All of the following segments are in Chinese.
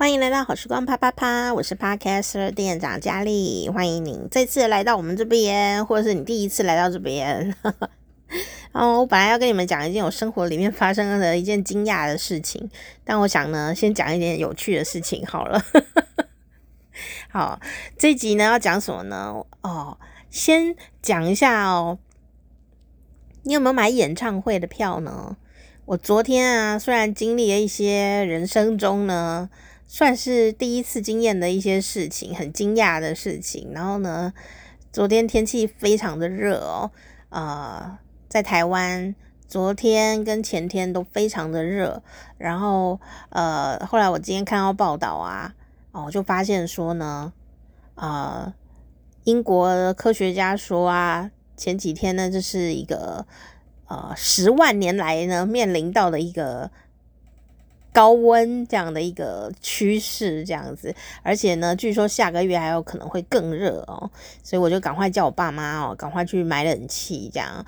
欢迎来到好时光啪啪啪，我是 Podcaster 店长佳丽，欢迎您这次来到我们这边，或者是你第一次来到这边。哦，我本来要跟你们讲一件我生活里面发生的一件惊讶的事情，但我想呢，先讲一点有趣的事情好了。好，这集呢要讲什么呢？哦，先讲一下哦，你有没有买演唱会的票呢？我昨天啊，虽然经历了一些人生中呢。算是第一次经验的一些事情，很惊讶的事情。然后呢，昨天天气非常的热哦，呃，在台湾昨天跟前天都非常的热。然后呃，后来我今天看到报道啊，哦，就发现说呢，呃，英国科学家说啊，前几天呢，这是一个呃十万年来呢面临到的一个。高温这样的一个趋势，这样子，而且呢，据说下个月还有可能会更热哦，所以我就赶快叫我爸妈哦，赶快去买冷气，这样。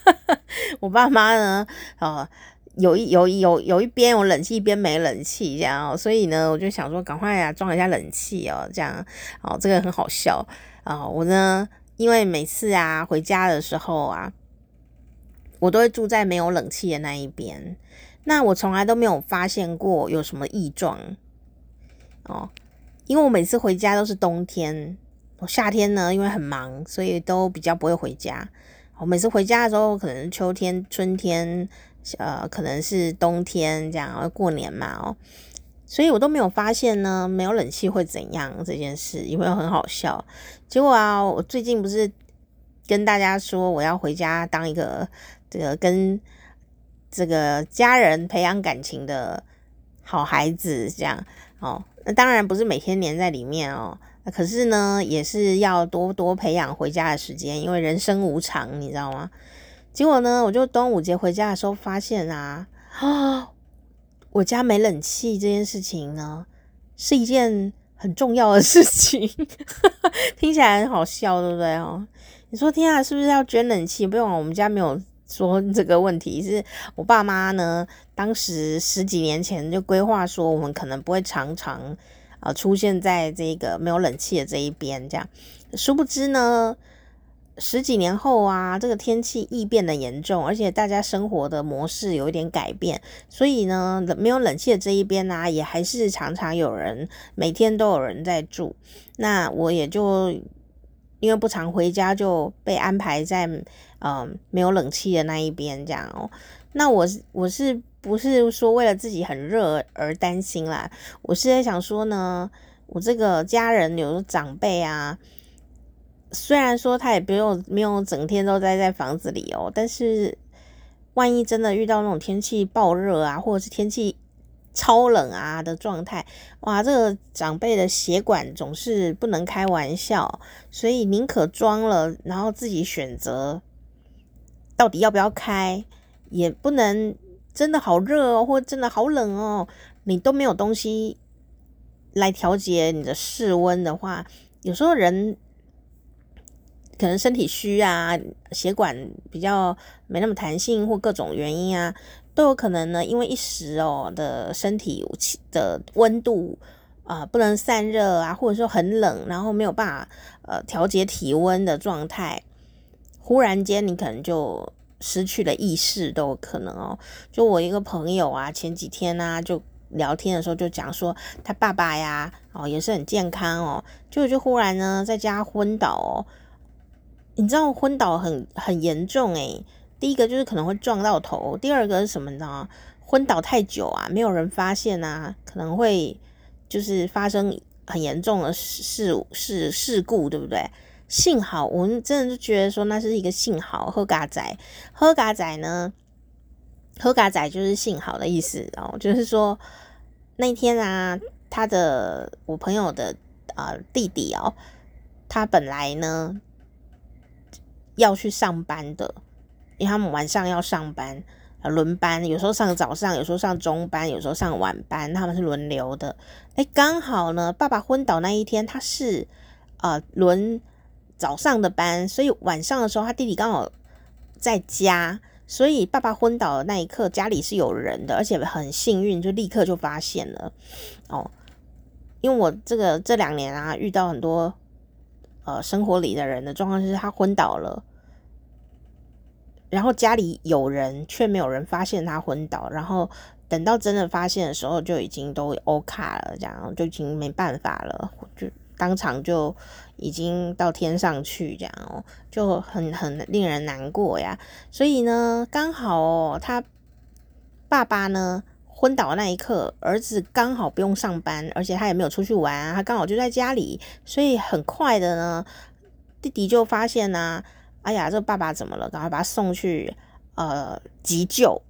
我爸妈呢，哦，有一有有有一边有冷气，一边没冷气，这样哦，所以呢，我就想说，赶快呀，装一下冷气哦，这样，哦，这个很好笑啊，我呢，因为每次啊回家的时候啊，我都会住在没有冷气的那一边。那我从来都没有发现过有什么异状哦，因为我每次回家都是冬天，我夏天呢，因为很忙，所以都比较不会回家。我每次回家的时候，可能秋天、春天，呃，可能是冬天这样，过年嘛哦，所以我都没有发现呢，没有冷气会怎样这件事，有没有很好笑？结果啊，我最近不是跟大家说我要回家当一个这个跟。这个家人培养感情的好孩子，这样哦。那当然不是每天黏在里面哦。可是呢，也是要多多培养回家的时间，因为人生无常，你知道吗？结果呢，我就端午节回家的时候发现啊，啊，我家没冷气这件事情呢，是一件很重要的事情。听起来很好笑，对不对哦？你说天啊，是不是要捐冷气？不用，我们家没有。说这个问题是我爸妈呢，当时十几年前就规划说，我们可能不会常常呃出现在这个没有冷气的这一边，这样。殊不知呢，十几年后啊，这个天气异变的严重，而且大家生活的模式有一点改变，所以呢，没有冷气的这一边啊，也还是常常有人每天都有人在住。那我也就。因为不常回家，就被安排在嗯、没有冷气的那一边这样哦。那我我是不是说为了自己很热而担心啦？我是在想说呢，我这个家人有长辈啊，虽然说他也不用没有整天都待在房子里哦，但是万一真的遇到那种天气爆热啊，或者是天气。超冷啊的状态，哇！这个长辈的血管总是不能开玩笑，所以宁可装了，然后自己选择到底要不要开，也不能真的好热哦，或真的好冷哦，你都没有东西来调节你的室温的话，有时候人可能身体虚啊，血管比较没那么弹性，或各种原因啊。都有可能呢，因为一时哦的身体的温度啊、不能散热啊，或者说很冷，然后没有办法呃调节体温的状态，忽然间你可能就失去了意识都有可能哦。就我一个朋友啊，前几天呢、啊、就聊天的时候就讲说，他爸爸呀哦也是很健康哦，就就忽然呢在家昏倒哦，你知道昏倒很很严重诶。第一个就是可能会撞到头，第二个是什么呢？昏倒太久啊，没有人发现啊，可能会就是发生很严重的事事事故，对不对？幸好我真的就觉得说那是一个幸好，喝嘎仔，喝嘎仔呢，喝嘎仔就是幸好的意思哦，就是说那天啊，他的我朋友的啊、弟弟哦，他本来呢要去上班的。因为他们晚上要上班，轮班，有时候上早上，有时候上中班，有时候上晚班，他们是轮流的。诶，刚好呢，爸爸昏倒那一天，他是呃轮早上的班，所以晚上的时候，他弟弟刚好在家，所以爸爸昏倒的那一刻，家里是有人的，而且很幸运，就立刻就发现了。哦，因为我这个这两年啊，遇到很多呃生活里的人的状况，就是他昏倒了，然后家里有人却没有人发现他昏倒，然后等到真的发现的时候，就已经都欧卡了，这样就已经没办法了，就当场就已经到天上去，这样哦，就很很令人难过呀。所以呢，刚好哦，他爸爸呢。昏倒那一刻，儿子刚好不用上班，而且他也没有出去玩，他刚好就在家里，所以很快的呢，弟弟就发现呢、啊，哎呀，这爸爸怎么了？赶快把他送去呃急救，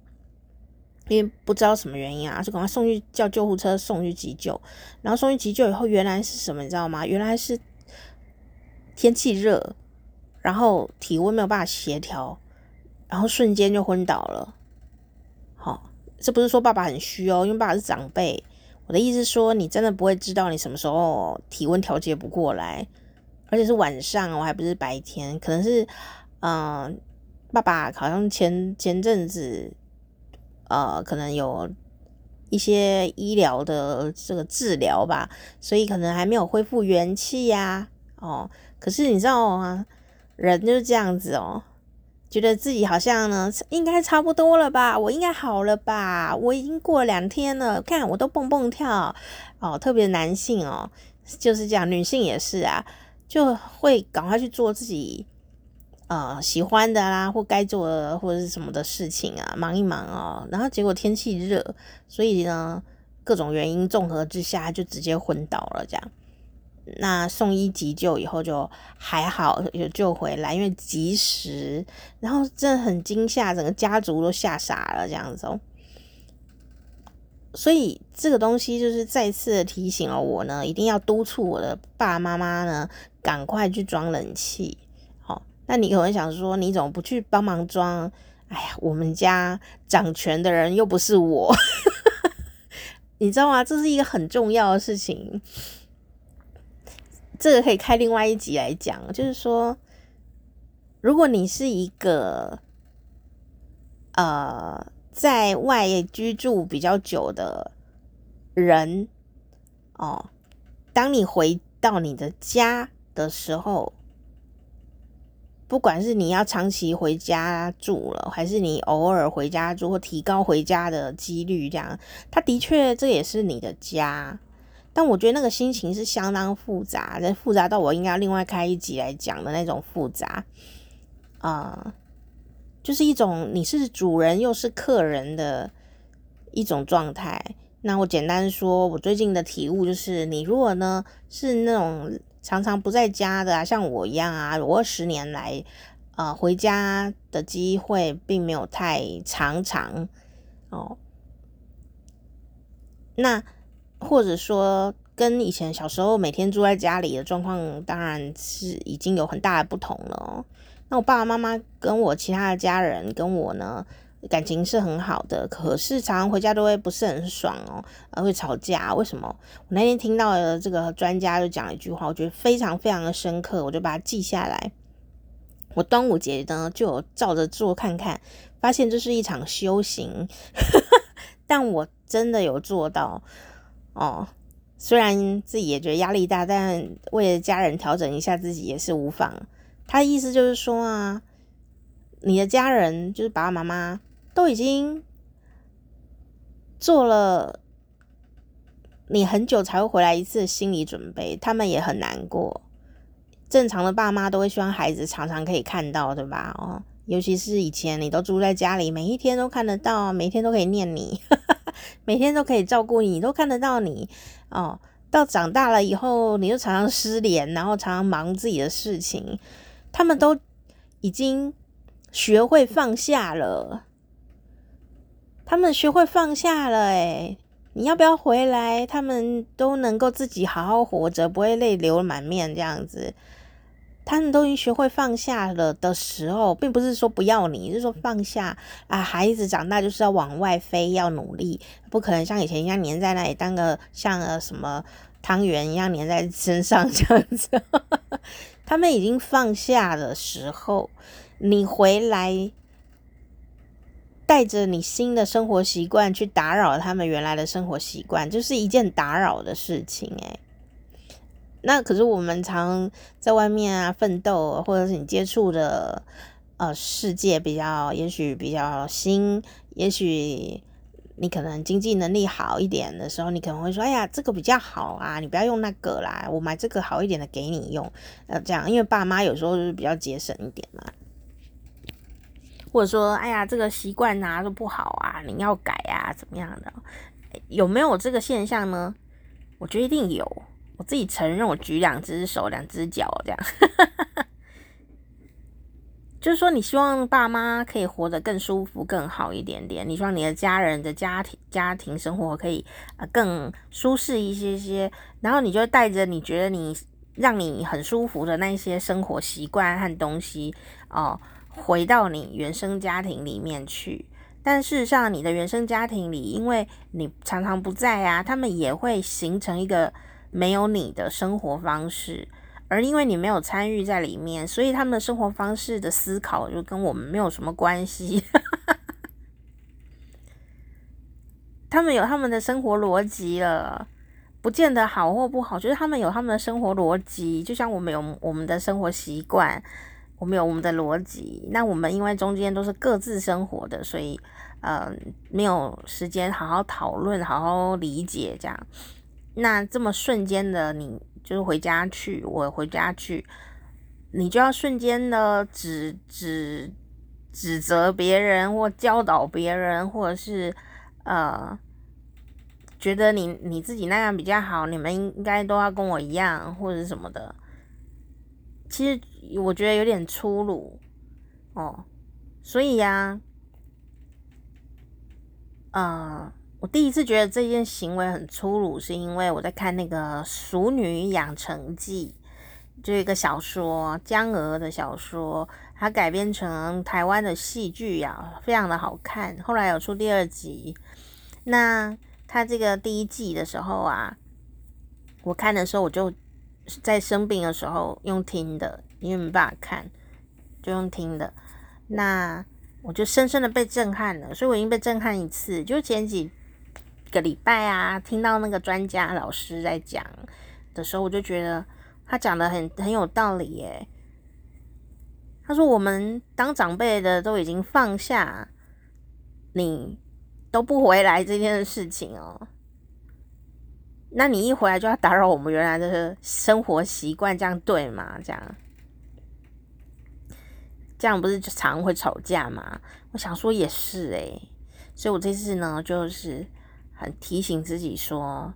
因为不知道什么原因啊，就赶快送去叫救护车送去急救，然后送去急救以后，原来是什么？你知道吗？原来是天气热，然后体温没有办法协调，然后瞬间就昏倒了。好。这不是说爸爸很虚哦，因为爸爸是长辈。我的意思是说，你真的不会知道你什么时候体温调节不过来，而且是晚上，我还不是白天。可能是，嗯、爸爸好像前前阵子，呃，可能有一些医疗的这个治疗吧，所以可能还没有恢复元气呀。哦，可是你知道吗？人就是这样子哦。觉得自己好像呢，应该差不多了吧？我应该好了吧？我已经过了两天了，看我都蹦蹦跳哦。特别男性哦，就是这样，女性也是啊，就会赶快去做自己呃喜欢的啦，或该做的或者是什么的事情啊，忙一忙哦。然后结果天气热，所以呢，各种原因综合之下，就直接昏倒了，这样。那送医急救以后就还好，有救回来，因为及时，然后真的很惊吓，整个家族都吓傻了这样子哦。所以这个东西就是再次的提醒了我呢，一定要督促我的爸爸妈妈呢，赶快去装冷气。那你可能想说，你怎么不去帮忙装？哎呀，我们家掌权的人又不是我，你知道吗？这是一个很重要的事情。这个可以开另外一集来讲，就是说，如果你是一个呃在外居住比较久的人哦，当你回到你的家的时候，不管是你要长期回家住了，还是你偶尔回家住，或提高回家的几率，这样，它的确这也是你的家。但我觉得那个心情是相当复杂的，复杂到我应该要另外开一集来讲的那种复杂，啊、就是一种你是主人又是客人的一种状态。那我简单说，我最近的体悟就是，你如果呢是那种常常不在家的啊，像我一样啊，我二十年来啊、呃、回家的机会并没有太常常哦，那。或者说，跟以前小时候每天住在家里的状况，当然是已经有很大的不同了。那我爸爸妈妈跟我其他的家人跟我呢，感情是很好的，可是常常回家都会不是很爽哦，而会吵架。为什么？我那天听到的这个专家就讲了一句话，我觉得非常非常的深刻，我就把它记下来。我端午节呢就有照着做看看，发现这是一场修行，但我真的有做到。哦，虽然自己也觉得压力大，但为了家人调整一下自己也是无妨。他的意思就是说啊，你的家人就是爸爸妈妈都已经做了你很久才会回来一次的心理准备，他们也很难过。正常的爸妈都会希望孩子常常可以看到，对吧？哦，尤其是以前你都住在家里，每一天都看得到，每天都可以念你。每天都可以照顾你，都看得到你哦。到长大了以后，你就常常失联，然后常常忙自己的事情。他们都已经学会放下了，他们学会放下了。诶，你要不要回来？他们都能够自己好好活着，不会泪流满面这样子。他们都已经学会放下了的时候，并不是说不要你，就是说放下啊。孩子长大就是要往外飞，要努力，不可能像以前一样黏在那里，当个像个什么汤圆一样黏在身上这样子。他们已经放下的时候，你回来，带着你新的生活习惯去打扰他们原来的生活习惯，就是一件打扰的事情诶。那可是我们常在外面啊奋斗，或者是你接触的呃世界比较，也许比较新，也许你可能经济能力好一点的时候，你可能会说：“哎呀，这个比较好啊，你不要用那个啦，我买这个好一点的给你用。”呃，这样，因为爸妈有时候就是比较节省一点嘛。或者说，哎呀，这个习惯啊都不好啊，你要改啊，怎么样的？有没有这个现象呢？我觉得一定有。我自己承认，我举两只手、两只脚这样，就是说，你希望爸妈可以活得更舒服、更好一点点。你希望你的家人的家庭、家庭生活可以呃更舒适一些些，然后你就带着你觉得你让你很舒服的那些生活习惯和东西哦。回到你原生家庭里面去，但事实上，你的原生家庭里，因为你常常不在啊，他们也会形成一个没有你的生活方式，而因为你没有参与在里面，所以他们的生活方式的思考就跟我们没有什么关系。他们有他们的生活逻辑了，不见得好或不好，就是他们有他们的生活逻辑，就像我们有我们的生活习惯。我们有我们的逻辑，那我们因为中间都是各自生活的，所以呃没有时间好好讨论、好好理解这样。那这么瞬间的，你就是回家去，我回家去，你就要瞬间的指指指责别人或教导别人，或者是呃觉得你你自己那样比较好，你们应该都要跟我一样，或者是什么的。其实我觉得有点粗鲁哦，所以呀，呃，我第一次觉得这件行为很粗鲁，是因为我在看那个《熟女养成记》，就一个小说，江鹅的小说，它改编成台湾的戏剧呀，非常的好看。后来有出第二集，那它这个第一季的时候啊，我看的时候我就。在生病的时候用听的，因为没办法看，就用听的。那我就深深的被震撼了，所以我已经被震撼一次。就前几个礼拜啊，听到那个专家老师在讲的时候，我就觉得他讲的很很有道理耶。他说我们当长辈的都已经放下，你都不回来这件事情哦。那你一回来就要打扰我们原来的生活习惯，这样对吗？这样，这样不是就常会吵架吗？我想说也是诶，所以我这次呢，就是很提醒自己说，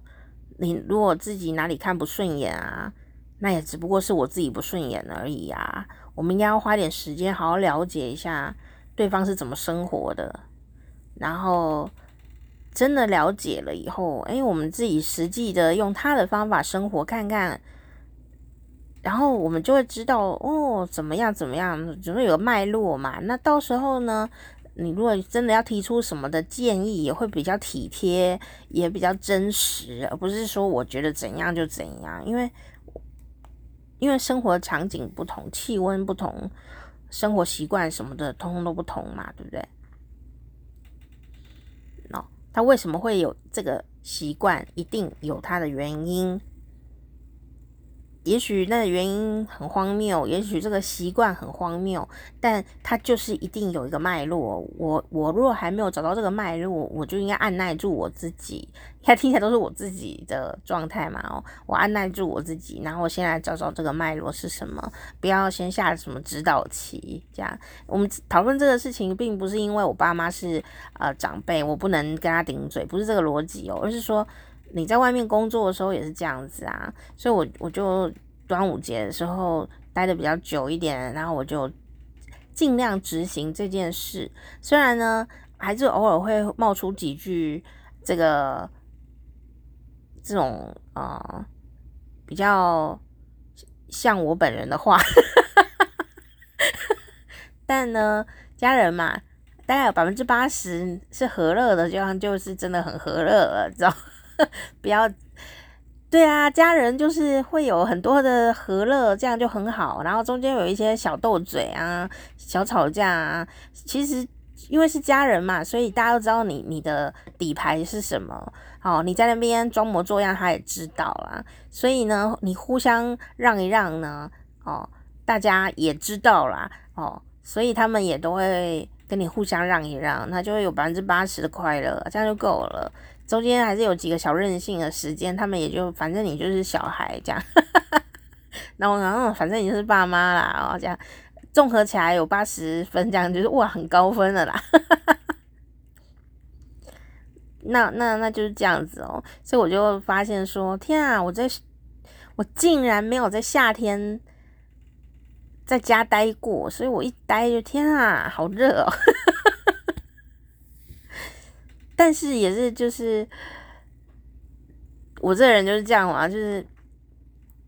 你如果自己哪里看不顺眼啊，那也只不过是我自己不顺眼而已啊。我们应该要花点时间好好了解一下对方是怎么生活的，然后。真的了解了以后，哎，我们自己实际的用他的方法生活看看，然后我们就会知道哦，怎么样怎么样，总会有个脉络嘛。那到时候呢，你如果真的要提出什么的建议，也会比较体贴，也比较真实，而不是说我觉得怎样就怎样。因为因为生活场景不同，气温不同，生活习惯什么的，通通都不同嘛，对不对？他为什么会有这个习惯？一定有他的原因。也许那个原因很荒谬，也许这个习惯很荒谬，但它就是一定有一个脉络。我我如果还没有找到这个脉络，我就应该按捺住我自己。看听起来都是我自己的状态嘛，哦，我按耐住我自己，然后我先来找找这个脉络是什么，不要先下什么指导棋。这样，我们讨论这个事情，并不是因为我爸妈是呃长辈，我不能跟他顶嘴，不是这个逻辑哦，而是说。你在外面工作的时候也是这样子啊，所以我我就端午节的时候待的比较久一点，然后我就尽量执行这件事。虽然呢，还是偶尔会冒出几句这个这种呃比较像我本人的话，但呢，家人嘛，大概有百分之八十是和乐的，就像就是真的很和乐了，知道。不要，对啊，家人就是会有很多的和乐，这样就很好。然后中间有一些小斗嘴啊、小吵架啊，其实因为是家人嘛，所以大家都知道你你的底牌是什么。哦，你在那边装模作样，他也知道啦。所以呢，你互相让一让呢，哦，大家也知道啦。哦，所以他们也都会跟你互相让一让，那就会有百分之八十的快乐，这样就够了。中间还是有几个小任性的时间，他们也就反正你就是小孩这样。然后然后反正你就是爸妈啦，哦，这样综合起来有八十分，这样就是哇，很高分了啦。那那那就是这样子哦，所以我就发现说，天啊，我在，我竟然没有在夏天在家待过，所以我一待就天啊，好热哦。但是也是就是，我这人就是这样嘛，就是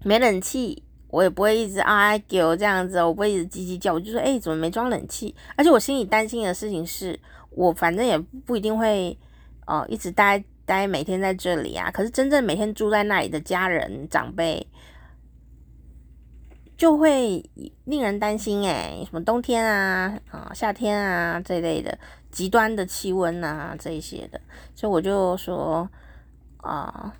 没冷气，我也不会一直啊叫这样子，我不会一直叽叽叫，我就说，哎，怎么没装冷气？而且我心里担心的事情是，我反正也不一定会。哦，一直待待每天在这里啊，可是真正每天住在那里的家人长辈，就会令人担心诶，什么冬天啊啊、夏天啊这一类的极端的气温啊这一些的，所以我就说啊，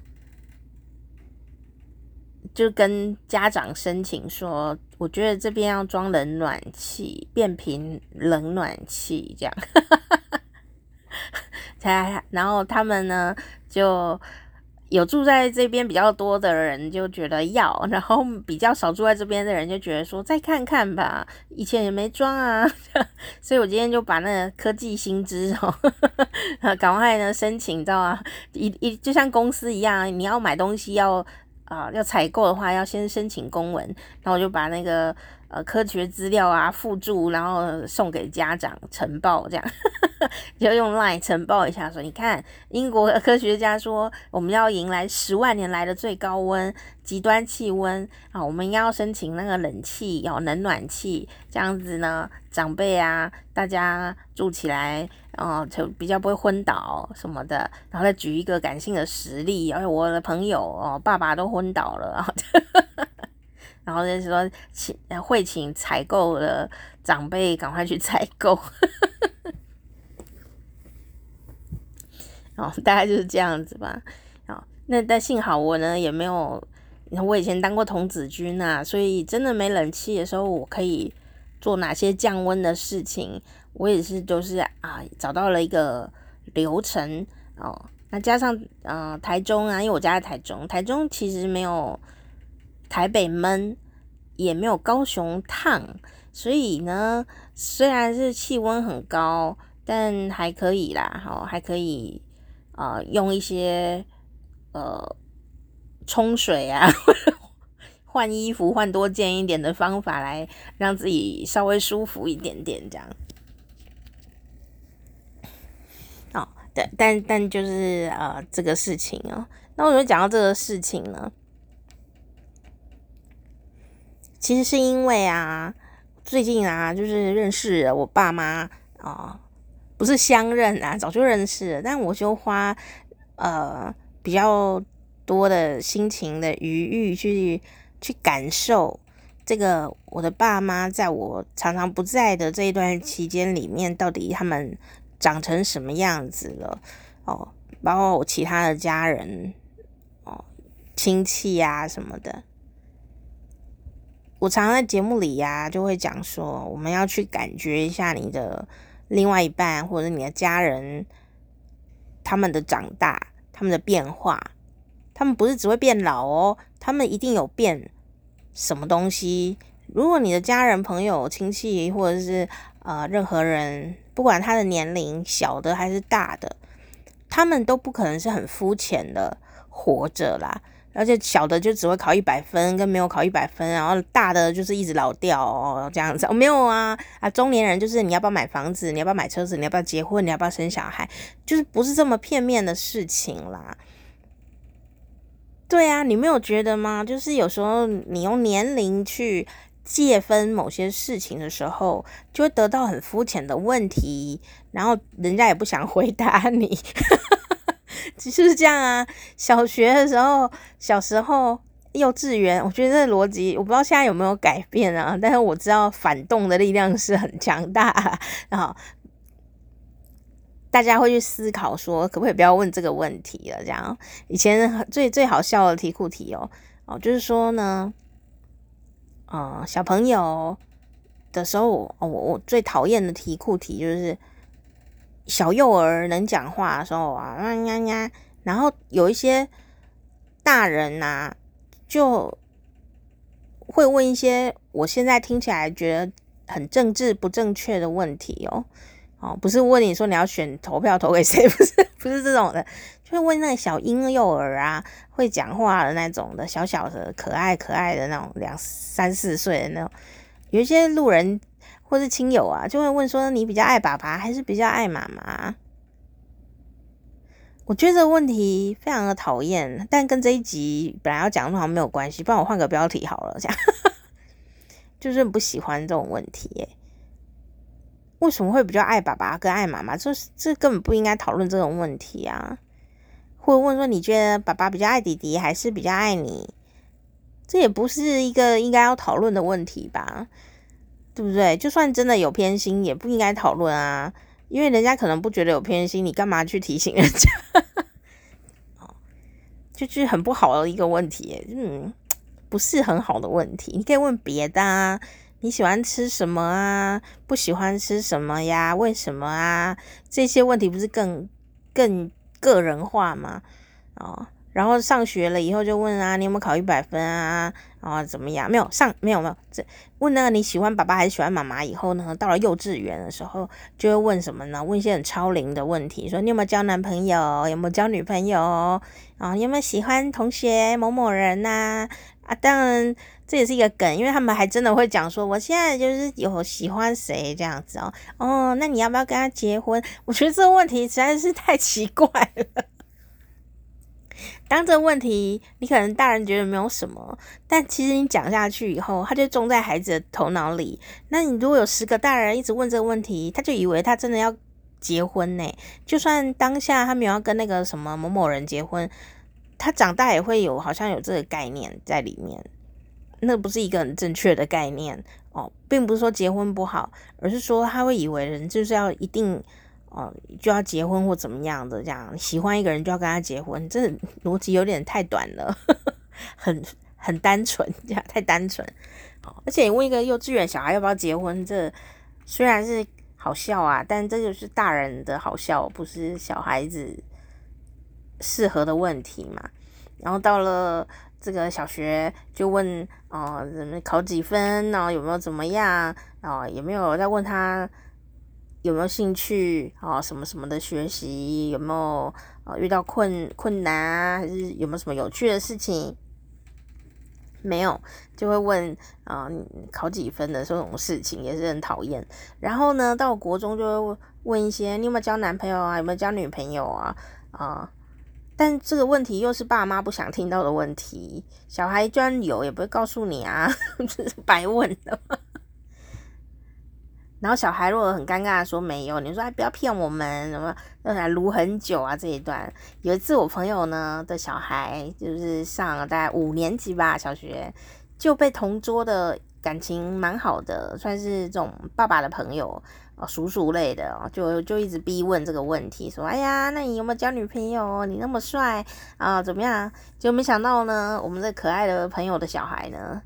就跟家长申请说，我觉得这边要装冷暖气，变频冷暖气这样。才，然后他们呢，就有住在这边比较多的人就觉得要，然后比较少住在这边的人就觉得说再看看吧，以前也没装啊，所以我今天就把那个科技新知哦，赶快呢申请，你知道吗？一一就像公司一样，你要买东西要啊、要采购的话，要先申请公文，然后我就把那个。呃，科学资料啊，附注，然后送给家长呈报，这样 就用 Line 呈报一下，说你看，英国科学家说我们要迎来十万年来的最高温，极端气温啊，我们要申请那个冷气，有冷暖气，这样子呢，长辈啊，大家住起来，啊，就比较不会昏倒什么的，然后再举一个感性的实例，而且我的朋友哦，爸爸都昏倒了。然后就是说，请会请采购的长辈赶快去采购，哦，大概就是这样子吧。哦，那但幸好我呢也没有，我以前当过童子军啊，所以真的没冷气的时候，我可以做哪些降温的事情，我也是都是啊找到了一个流程哦。那加上呃台中啊，因为我家在台中，台中其实没有。台北闷，也没有高雄烫，所以呢，虽然是气温很高，但还可以啦，好，还可以啊、呃，用一些呃冲水啊，换衣服换多件一点的方法来让自己稍微舒服一点点，这样。哦，对，但但就是呃这个事情哦，那我就讲到这个事情呢。其实是因为啊，最近啊，就是认识我爸妈啊、不是相认啊，早就认识了，但我就花呃比较多的心情的余裕去去感受这个我的爸妈在我常常不在的这一段期间里面，到底他们长成什么样子了哦，包括我其他的家人哦，亲戚啊什么的。我常常在节目里呀、就会讲说，我们要去感觉一下你的另外一半或者你的家人，他们的长大，他们的变化，他们不是只会变老哦，他们一定有变什么东西。如果你的家人、朋友、亲戚或者是呃任何人，不管他的年龄小的还是大的，他们都不可能是很肤浅的活着啦。而且小的就只会考一百分，跟没有考一百分，然后大的就是一直老掉哦，这样子。哦，没有啊啊！中年人就是你要不要买房子，你要不要买车子，你要不要结婚，你要不要生小孩，就是不是这么片面的事情啦。对啊，你没有觉得吗？就是有时候你用年龄去界分某些事情的时候，就会得到很肤浅的问题，然后人家也不想回答你。就是这样啊，小学的时候，小时候，幼稚园，我觉得这逻辑，我不知道现在有没有改变啊。但是我知道反动的力量是很强大，然后大家会去思考说，可不可以不要问这个问题了？这样，以前最最好笑的题库题哦哦，就是说呢，呃，小朋友的时候，我我最讨厌的题库题就是小幼儿能讲话的时候啊，呀呀，然后有一些大人呐、啊，就会问一些我现在听起来觉得很政治不正确的问题哦。哦，不是问你说你要选投票投给谁，不是不是这种的，就问那个小婴幼儿啊，会讲话的那种的，小小的可爱可爱的那种两三四岁的那种，有一些路人或是亲友啊，就会问说，你比较爱爸爸还是比较爱妈妈？我觉得这个问题非常的讨厌，但跟这一集本来要讲的好像没有关系，不然我换个标题好了，这样 就是不喜欢这种问题耶。为什么会比较爱爸爸跟爱妈妈？这这根本不应该讨论这种问题啊！或者问说，你觉得爸爸比较爱弟弟，还是比较爱你？这也不是一个应该要讨论的问题吧？对不对？就算真的有偏心，也不应该讨论啊！因为人家可能不觉得有偏心，你干嘛去提醒人家？哦，就是很不好的一个问题，嗯，不是很好的问题。你可以问别的啊。你喜欢吃什么啊？不喜欢吃什么呀？为什么啊？这些问题不是更更个人化嘛？哦，然后上学了以后就问啊，你有没有考一百分啊？啊、哦，怎么样？没有上，没有没有。这问那个你喜欢爸爸还是喜欢妈妈？以后呢，到了幼稚园的时候就会问什么呢？问一些很超龄的问题，说你有没有交男朋友？有没有交女朋友？啊、有没有喜欢同学某某人呐、啊，当然。这也是一个梗，因为他们还真的会讲说，我现在就是有喜欢谁这样子哦。哦，那你要不要跟他结婚？我觉得这个问题实在是太奇怪了。当这个问题，你可能大人觉得没有什么，但其实你讲下去以后，他就种在孩子的头脑里。那你如果有十个大人一直问这个问题，他就以为他真的要结婚呢。就算当下他没有要跟那个什么某某人结婚，他长大也会有好像有这个概念在里面。那不是一个很正确的概念哦，并不是说结婚不好，而是说他会以为人就是要一定哦就要结婚或怎么样的这样，喜欢一个人就要跟他结婚，这逻辑有点太短了，呵 呵很很单纯，这样太单纯。而且问一个幼稚园小孩要不要结婚，这虽然是好笑啊，但这就是大人的好笑，不是小孩子适合的问题嘛。然后到了。这个小学就问哦，怎么考几分？然后有没有怎么样？哦，有没有在问他有没有兴趣？哦，什么什么的学习有没有？呃，遇到困困难啊？还是有没有什么有趣的事情？没有，就会问啊，考几分的这种事情也是很讨厌。然后呢，到国中就会问一些，你有没有交男朋友啊？有没有交女朋友啊？啊。但这个问题又是爸妈不想听到的问题，小孩居然有也不会告诉你啊，这是白问的。然后小孩如果很尴尬的说没有，你说还不要骗我们，什么让他撸很久啊这一段。有一次我朋友呢的小孩就是上了大概五年级吧，小学就被同桌的感情蛮好的，算是这种爸爸的朋友。哦，叔叔类的哦，就就一直逼问这个问题，说：“哎呀，那你有没有交女朋友？你那么帅啊，怎么样？”就没想到呢，我们这可爱的朋友的小孩呢，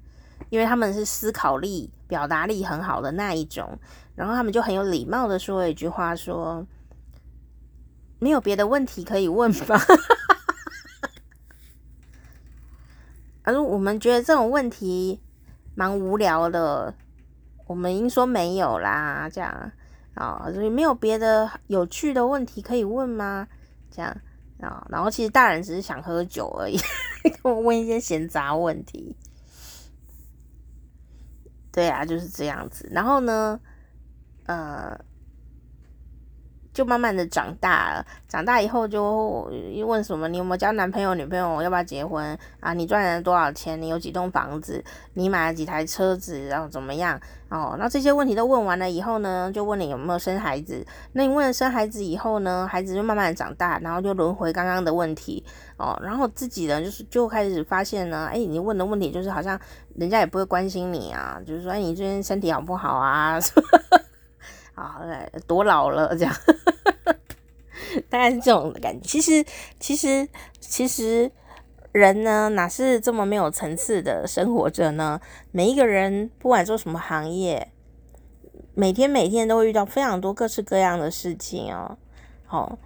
因为他们是思考力、表达力很好的那一种，然后他们就很有礼貌的说一句话，说：“没有别的问题可以问吧？” 而我们觉得这种问题蛮无聊的。我们应说没有啦，这样啊，所以没有别的有趣的问题可以问吗？这样啊，然后其实大人只是想喝酒而已，跟我问一些闲杂问题。对啊，就是这样子。然后呢，呃。就慢慢的长大了，长大以后就问什么？你有没有交男朋友、女朋友？要不要结婚啊？你赚了多少钱？你有几栋房子？你买了几台车子？然后怎么样？哦，那这些问题都问完了以后呢，就问你有没有生孩子？那你问了生孩子以后呢，孩子就慢慢的长大，然后就轮回刚刚的问题哦，然后自己呢，就是就开始发现呢，哎，你问的问题就是好像人家也不会关心你啊，就是说，哎，你最近身体好不好啊？啊，多老了这样，大概是这种感觉。其实，其实，其实人呢，哪是这么没有层次的生活着呢？每一个人，不管做什么行业，每天每天都会遇到非常多各式各样的事情哦。好，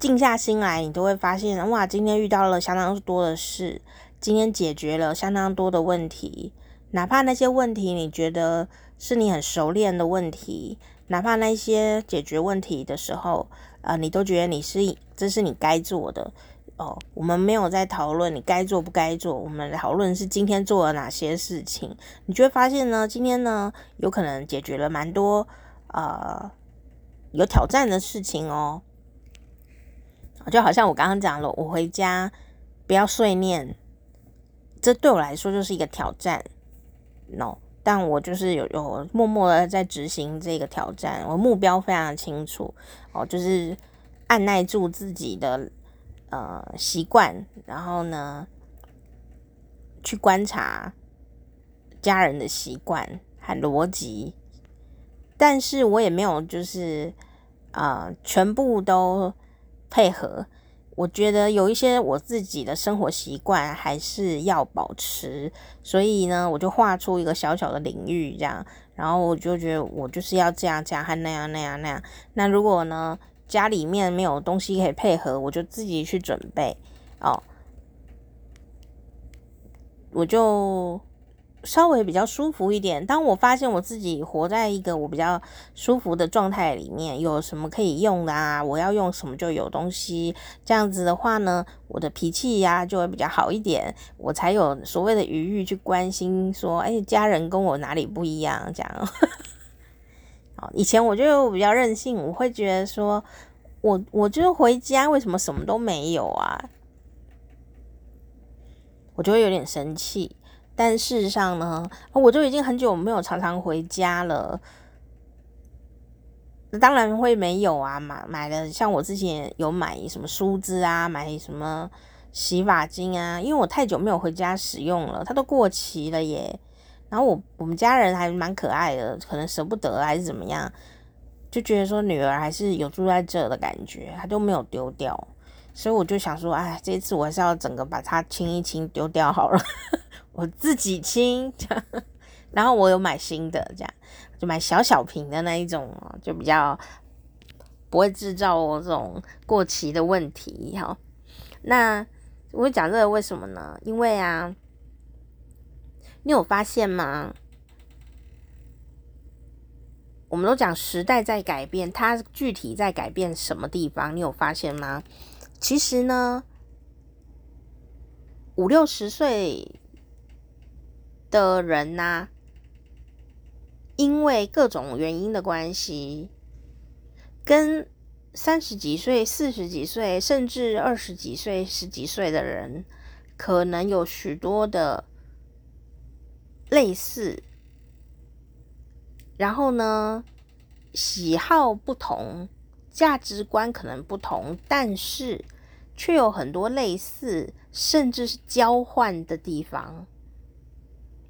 静下心来，你都会发现，哇，今天遇到了相当多的事，今天解决了相当多的问题。哪怕那些问题你觉得是你很熟练的问题，哪怕那些解决问题的时候，呃，你都觉得你是这是你该做的哦。我们没有在讨论你该做不该做，我们讨论是今天做了哪些事情。你就会发现呢，今天呢有可能解决了蛮多呃有挑战的事情哦。就好像我刚刚讲了，我回家不要碎念，这对我来说就是一个挑战。no，但我就是有有默默的在执行这个挑战，我目标非常清楚哦，就是按捺住自己的呃习惯，然后呢去观察家人的习惯和逻辑，但是我也没有就是呃全部都配合。我觉得有一些我自己的生活习惯还是要保持，所以呢，我就画出一个小小的领域这样，然后我就觉得我就是要这样这样和那样那样那样。那如果呢，家里面没有东西可以配合，我就自己去准备哦，我就。稍微比较舒服一点。当我发现我自己活在一个我比较舒服的状态里面，有什么可以用的啊？我要用什么就有东西。这样子的话呢，我的脾气呀就会比较好一点，我才有所谓的余裕去关心说，哎，家人跟我哪里不一样？这样。好，以前我就比较任性，我会觉得说，我我就回家，为什么什么都没有啊？我就会有点生气。但事实上呢，我就已经很久没有常常回家了。当然会没有啊，买买的像我之前有买什么梳子啊，买什么洗发精啊，因为我太久没有回家使用了，它都过期了耶。然后我我们家人还蛮可爱的，可能舍不得还是怎么样，就觉得说女儿还是有住在这的感觉，他都没有丢掉。所以我就想说，哎，这次我还是要整个把它清一清，丢掉好了。我自己清，然后我有买新的，这样就买小小瓶的那一种，就比较不会制造我这种过期的问题。哈，那我讲这个为什么呢？因为啊，你有发现吗？我们都讲时代在改变，它具体在改变什么地方？你有发现吗？其实呢，五六十岁。的人呐、因为各种原因的关系，跟三十几岁、四十几岁，甚至二十几岁、十几岁的人，可能有许多的类似。然后呢，喜好不同，价值观可能不同，但是却有很多类似，甚至是交换的地方。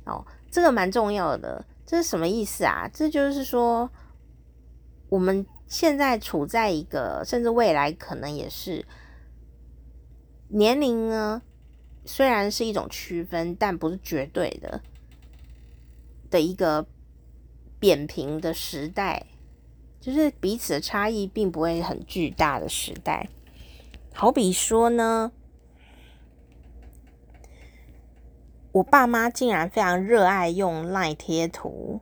哦，这个蛮重要的，这是什么意思啊？这就是说，我们现在处在一个，甚至未来可能也是年龄呢，虽然是一种区分，但不是绝对的的一个扁平的时代，就是彼此的差异并不会很巨大的时代。好比说呢。我爸妈竟然非常热爱用赖贴图，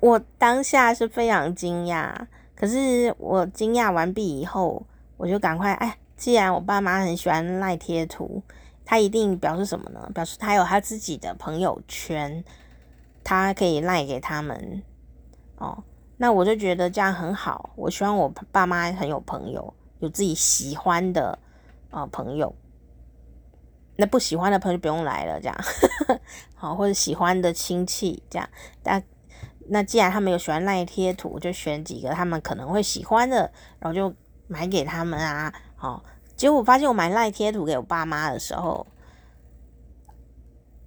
我当下是非常惊讶。可是我惊讶完毕以后，我就赶快哎，既然我爸妈很喜欢赖贴图，他一定表示什么呢？表示他有他自己的朋友圈，他可以赖给他们哦。那我就觉得这样很好。我希望我爸妈很有朋友，有自己喜欢的啊、呃、朋友。那不喜欢的朋友就不用来了，这样好，或者喜欢的亲戚这样。但那既然他们有喜欢赖贴图，就选几个他们可能会喜欢的，然后就买给他们啊。好，结果我发现我买赖贴图给我爸妈的时候，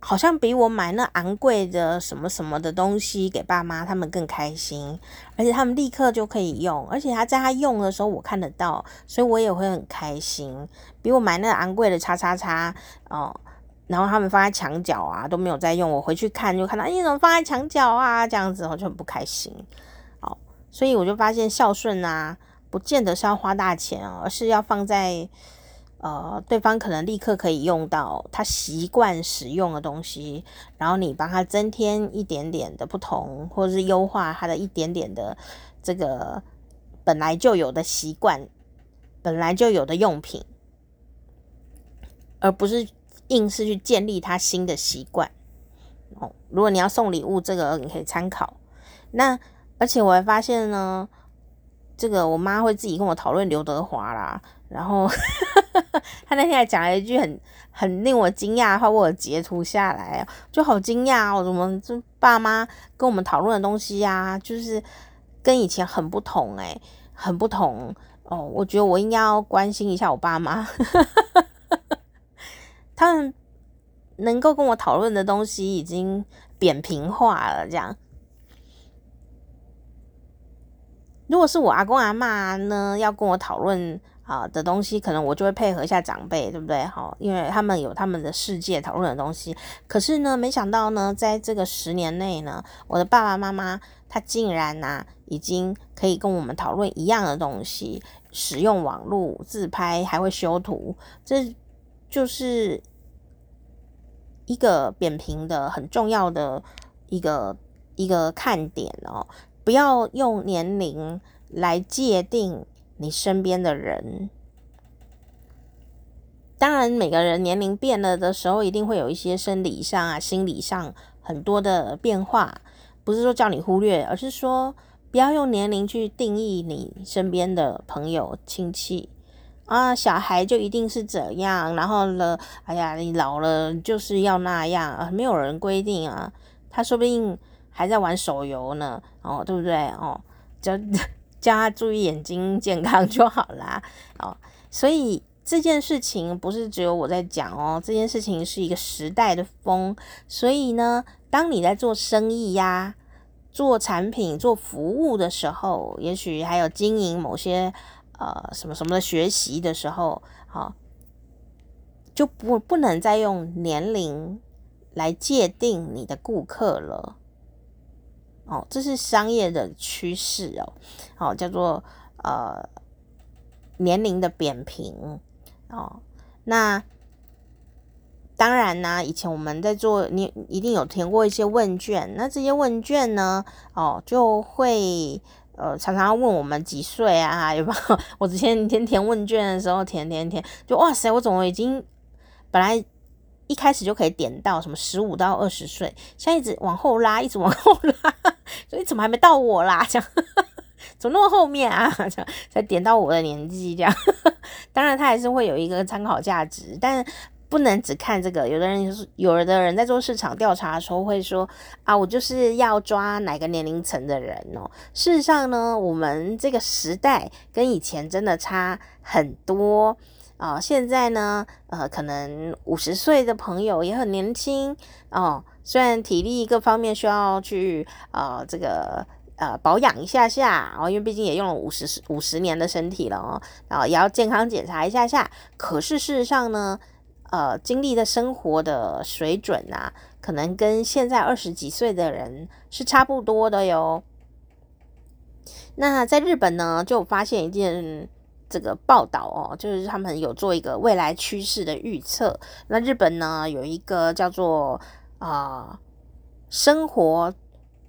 好像比我买那昂贵的什么什么的东西给爸妈，他们更开心，而且他们立刻就可以用，而且他在他用的时候我看得到，所以我也会很开心。比我买那昂贵的叉叉叉哦，然后他们放在墙角啊都没有在用，我回去看就看到，哎，你怎么放在墙角啊？这样子我就很不开心。哦，所以我就发现孝顺啊，不见得是要花大钱哦，而是要放在。呃，对方可能立刻可以用到他习惯使用的东西，然后你帮他增添一点点的不同，或者是优化他的一点点的这个本来就有的习惯，本来就有的用品，而不是硬是去建立他新的习惯。哦，如果你要送礼物，这个你可以参考。那而且我还发现呢，这个我妈会自己跟我讨论刘德华啦。然后 他那天还讲了一句很很令我惊讶的话，我截图下来，就好惊讶哦！怎么这爸妈跟我们讨论的东西呀，就是跟以前很不同诶，很不同哦！我觉得我应该要关心一下我爸妈，他们能够跟我讨论的东西已经扁平化了，这样。如果是我阿公阿嬷呢，要跟我讨论。好的东西，可能我就会配合一下长辈，对不对？好，因为他们有他们的世界讨论的东西。可是呢，没想到呢，在这个十年内呢，我的爸爸妈妈他竟然呐、啊，已经可以跟我们讨论一样的东西，使用网络自拍，还会修图，这就是一个扁平的很重要的一个一个看点哦。不要用年龄来界定。你身边的人，当然每个人年龄变了的时候，一定会有一些生理上啊、心理上很多的变化。不是说叫你忽略，而是说不要用年龄去定义你身边的朋友、亲戚啊。小孩就一定是怎样，然后了，哎呀，你老了就是要那样啊，没有人规定啊。他说不定还在玩手游呢，哦，对不对？哦，就。叫他注意眼睛健康就好啦，哦，所以这件事情不是只有我在讲哦，这件事情是一个时代的风，所以呢，当你在做生意呀、做产品、做服务的时候，也许还有经营某些呃什么什么的学习的时候，好、就不不能再用年龄来界定你的顾客了。哦，这是商业的趋势哦，哦，叫做呃年龄的扁平哦。那当然呢，以前我们在做，你一定有填过一些问卷，那这些问卷呢，哦，就会呃常常问我们几岁啊，有没有？我之前填填问卷的时候，填填填，就哇塞，我怎么已经本来。一开始就可以点到什么十五到二十岁，现在一直往后拉，一直往后拉，所以怎么还没到我啦？这样 怎么那么后面啊？这样才点到我的年纪，这样当然它还是会有一个参考价值，但不能只看这个。有的人就是有的人在做市场调查的时候会说啊，我就是要抓哪个年龄层的人哦。事实上呢，我们这个时代跟以前真的差很多。啊、现在呢，呃，可能五十岁的朋友也很年轻哦。虽然体力各方面需要去呃这个呃保养一下下哦，因为毕竟也用了五十五十年的身体了哦，然后也要健康检查一下下。可是事实上呢，呃，经历的生活的水准啊，可能跟现在二十几岁的人是差不多的哟。那在日本呢，就发现一件。这个报道哦，就是他们有做一个未来趋势的预测。那日本呢，有一个叫做啊、生活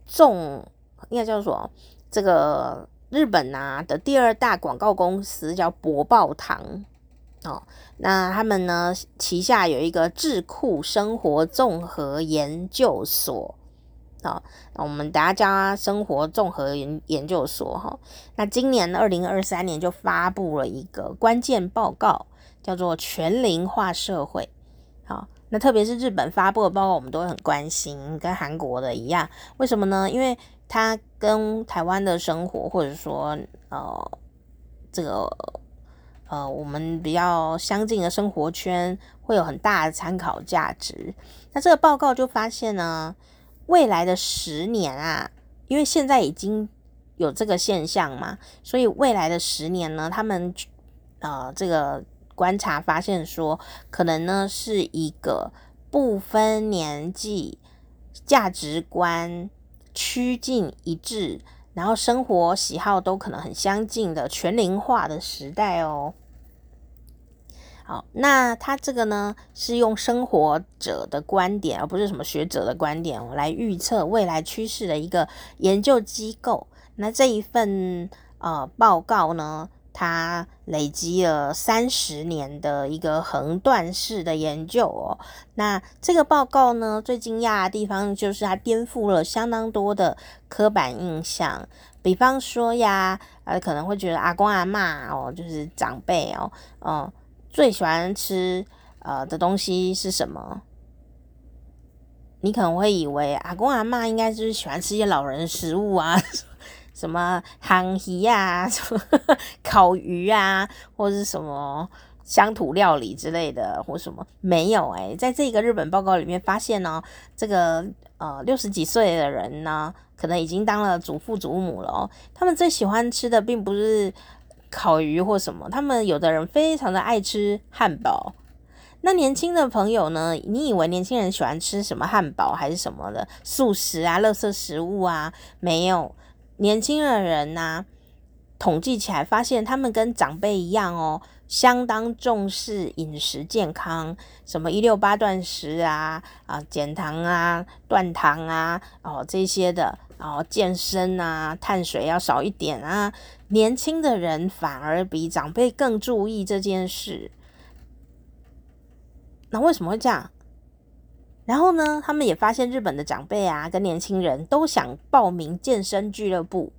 众，应该叫做这个日本啊的第二大广告公司叫博报堂哦。那他们呢旗下有一个智库生活综合研究所。好，那我们大家生活综合研研究所哈。那今年二零二三年就发布了一个关键报告，叫做全龄化社会。好，那特别是日本发布的报告，我们都会很关心，跟韩国的一样。为什么呢？因为它跟台湾的生活，或者说呃这个呃我们比较相近的生活圈会有很大的参考价值。那这个报告就发现呢，未来的十年啊，因为现在已经有这个现象嘛，所以未来的十年呢，他们呃这个观察发现说，可能呢是一个不分年纪、价值观趋近一致，然后生活喜好都可能很相近的全龄化的时代哦。好，那他这个呢是用生活者的观点，而不是什么学者的观点来预测未来趋势的一个研究机构。那这一份呃报告呢，它累积了三十年的一个横断式的研究哦。那这个报告呢，最惊讶的地方就是它颠覆了相当多的刻板印象。比方说呀，呃，可能会觉得阿公阿嬷哦，就是长辈哦，嗯，最喜欢吃呃的东西是什么？你可能会以为阿公阿嬷应该就是喜欢吃一些老人食物啊。什么夯鱼啊，什么烤鱼啊，或者是什么乡土料理之类的，或什么没有哎、欸，在这个日本报告里面发现呢，这个呃六十几岁的人呢，可能已经当了祖父祖母了哦。他们最喜欢吃的并不是烤鱼或什么，他们有的人非常的爱吃汉堡。那年轻的朋友呢？你以为年轻人喜欢吃什么汉堡还是什么的素食啊、垃圾食物啊？没有。年轻的人呐、统计起来发现，他们跟长辈一样哦，相当重视饮食健康，什么一六八断食啊，啊减糖啊，断糖啊，哦这些的，哦健身啊，碳水要少一点啊。年轻的人反而比长辈更注意这件事。那为什么会这样？然后呢，他们也发现日本的长辈啊，跟年轻人都想报名健身俱乐部、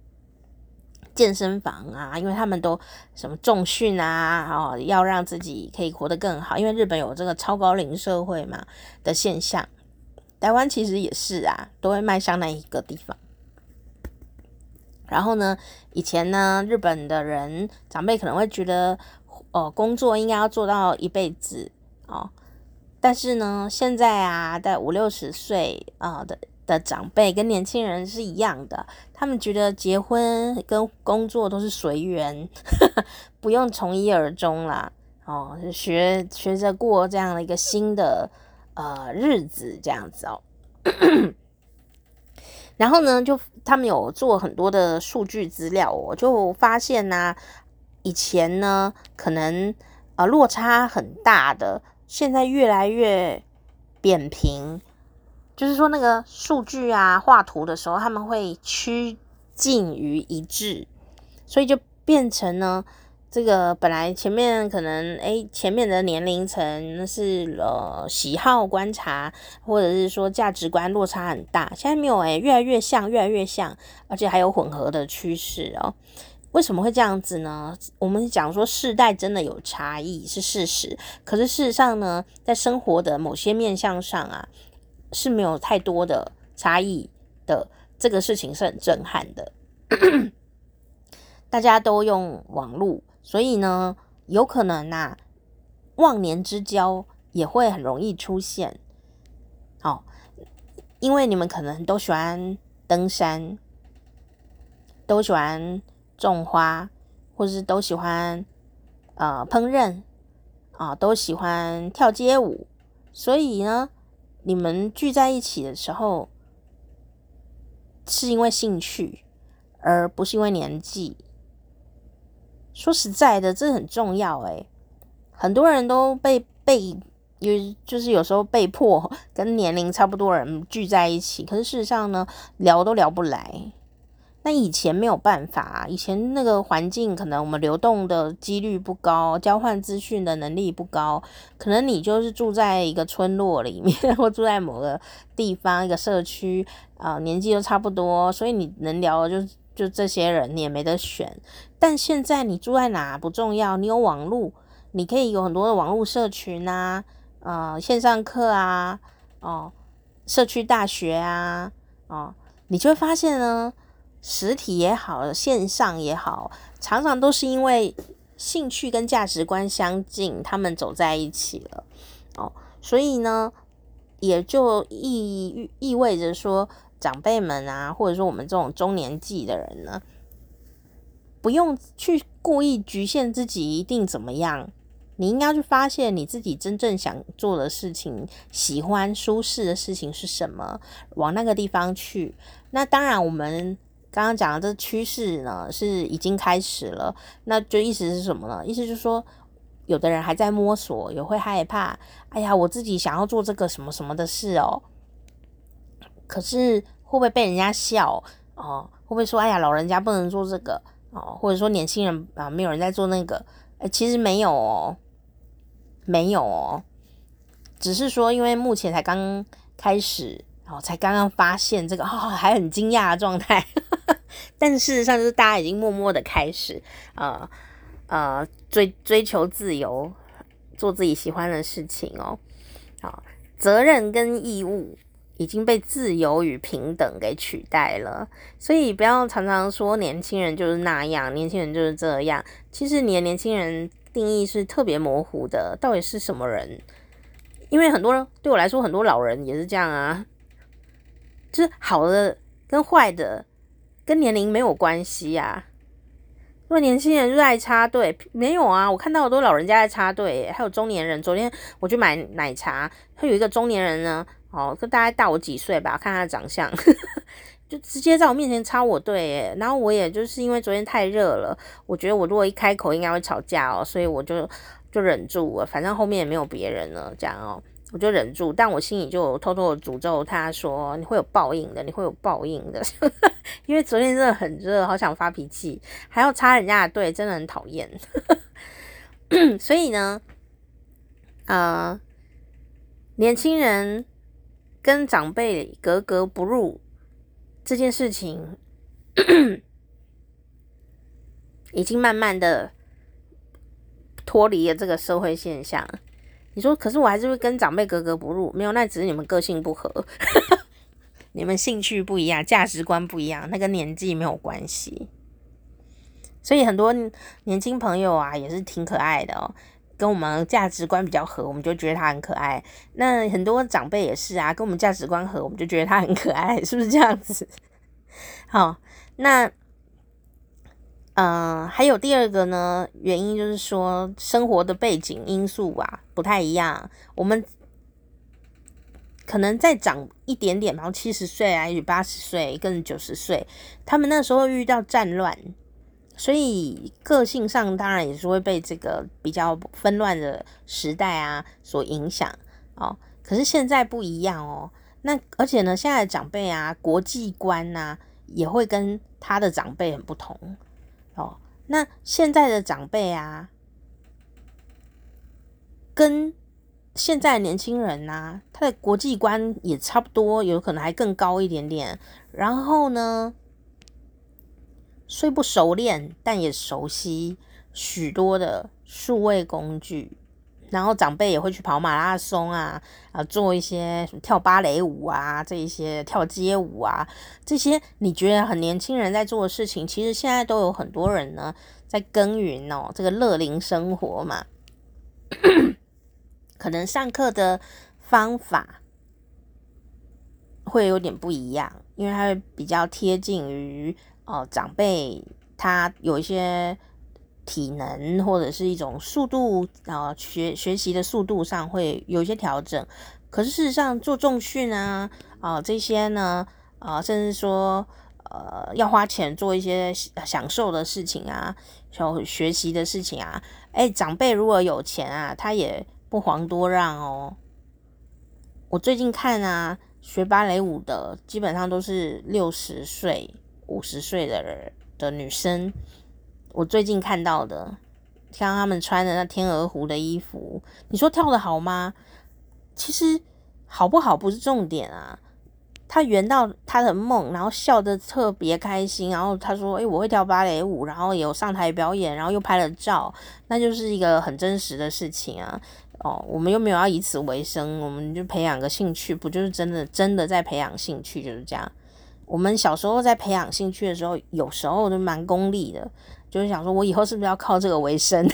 健身房啊，因为他们都什么重训啊，哦，要让自己可以活得更好。因为日本有这个超高龄社会嘛的现象，台湾其实也是啊，都会迈向那一个地方。然后呢，以前呢，日本的人长辈可能会觉得，哦，工作应该要做到一辈子哦。但是呢，现在啊，在五六十岁啊的的长辈跟年轻人是一样的，他们觉得结婚跟工作都是随缘，不用从一而终啦。哦，学学着过这样的一个新的呃日子，这样子哦。然后呢，就他们有做很多的数据资料，我就发现呢、以前呢可能呃落差很大的。现在越来越扁平，就是说那个数据啊，画图的时候他们会趋近于一致，所以就变成呢，这个本来前面可能诶前面的年龄层是呃喜好观察，或者是说价值观落差很大，现在没有诶，越来越像，越来越像，而且还有混合的趋势哦。为什么会这样子呢？我们讲说世代真的有差异是事实，可是事实上呢，在生活的某些面向上啊，是没有太多的差异的。这个事情是很震撼的。大家都用网络，所以呢，有可能啊，忘年之交也会很容易出现。哦，因为你们可能都喜欢登山，都喜欢。种花，或者是都喜欢呃烹饪啊，都喜欢跳街舞，所以呢，你们聚在一起的时候，是因为兴趣，而不是因为年纪。说实在的，这很重要诶，很多人都被被有就是有时候被迫跟年龄差不多人聚在一起，可是事实上呢，聊都聊不来。那以前没有办法，以前那个环境可能我们流动的几率不高，交换资讯的能力不高，可能你就是住在一个村落里面，或住在某个地方一个社区啊，年纪都差不多，所以你能聊的就就这些人，你也没得选。但现在你住在哪不重要，你有网络，你可以有很多的网络社群啊，呃，线上课啊，哦，社区大学啊，哦，你就会发现呢。实体也好，线上也好，常常都是因为兴趣跟价值观相近，他们走在一起了哦，所以呢，也就意意味着说，长辈们啊，或者说我们这种中年纪的人呢，不用去故意局限自己一定怎么样。你应该去发现你自己真正想做的事情，喜欢舒适的事情是什么，往那个地方去。那当然，我们刚刚讲的这趋势呢，是已经开始了。那就意思是什么呢？意思就是说，有的人还在摸索，也会害怕。哎呀，我自己想要做这个什么什么的事哦，可是会不会被人家笑哦？会不会说，哎呀，老人家不能做这个哦？或者说年轻人啊，没有人在做那个？哎，其实没有哦。没有哦，只是说，因为目前才刚开始，哦，才刚刚发现这个，哦，还很惊讶的状态。但事实上，就是大家已经默默的开始，呃呃，追追求自由，做自己喜欢的事情哦。好，责任跟义务已经被自由与平等给取代了，所以不要常常说年轻人就是那样，年轻人就是这样。其实你的年轻人。定义是特别模糊的，到底是什么人？因为很多人对我来说，很多老人也是这样啊，就是好的跟坏的跟年龄没有关系呀。如果年轻人热爱插队，没有啊，我看到好多老人家在插队，还有中年人。昨天我去买奶茶，他有一个中年人呢，哦，就大概大我几岁吧，看他的长相。就直接在我面前插我队耶，然后我也就是因为昨天太热了，我觉得我如果一开口应该会吵架哦，所以我就就忍住了，反正后面也没有别人了，这样哦，我就忍住，但我心里就偷偷的诅咒他说，你会有报应的，你会有报应的，因为昨天真的很热，好想发脾气，还要插人家的队，真的很讨厌，所以呢，呃，年轻人跟长辈格格不入。这件事情已经慢慢的脱离了这个社会现象。你说，可是我还是会跟长辈格格不入，没有，那只是你们个性不合，你们兴趣不一样，价值观不一样，那跟年纪没有关系。所以很多年轻朋友啊，也是挺可爱的哦。跟我们价值观比较合，我们就觉得他很可爱。那很多长辈也是啊，跟我们价值观合，我们就觉得他很可爱，是不是这样子？好，那嗯、呃，还有第二个呢，原因就是说生活的背景因素啊不太一样。我们可能再长一点点，然后七十岁啊，也许八十岁，跟九十岁，他们那时候遇到战乱。所以个性上当然也是会被这个比较纷乱的时代啊所影响哦。可是现在不一样哦。那而且呢，现在的长辈啊，国际观呐、啊、也会跟他的长辈很不同哦。那现在的长辈啊，跟现在的年轻人呐、他的国际观也差不多，有可能还更高一点点。然后呢，虽不熟练，但也熟悉许多的数位工具。然后长辈也会去跑马拉松啊，啊，做一些跳芭蕾舞啊，这一些跳街舞啊，这些你觉得很年轻人在做的事情，其实现在都有很多人呢在耕耘哦，这个乐龄生活嘛。可能上课的方法会有点不一样，因为它比较贴近于。哦，长辈他有一些体能或者是一种速度啊，学学习的速度上会有一些调整。可是事实上做重训啊，啊这些呢，啊甚至说呃要花钱做一些享受的事情啊，学学习的事情啊，哎，长辈如果有钱啊，他也不遑多让哦。我最近看啊，学芭蕾舞的基本上都是六十岁。五十岁的的女生，我最近看到的，像他们穿的那天鹅湖的衣服，你说跳的好吗？其实好不好不是重点啊。他圆到他的梦，然后笑得特别开心，然后他说：“诶，我会跳芭蕾舞，然后有上台表演，然后又拍了照，那就是一个很真实的事情啊。”哦，我们又没有要以此为生，我们就培养个兴趣，不就是真的真的在培养兴趣，就是这样。我们小时候在培养兴趣的时候，有时候都蛮功利的，就是想说我以后是不是要靠这个为生？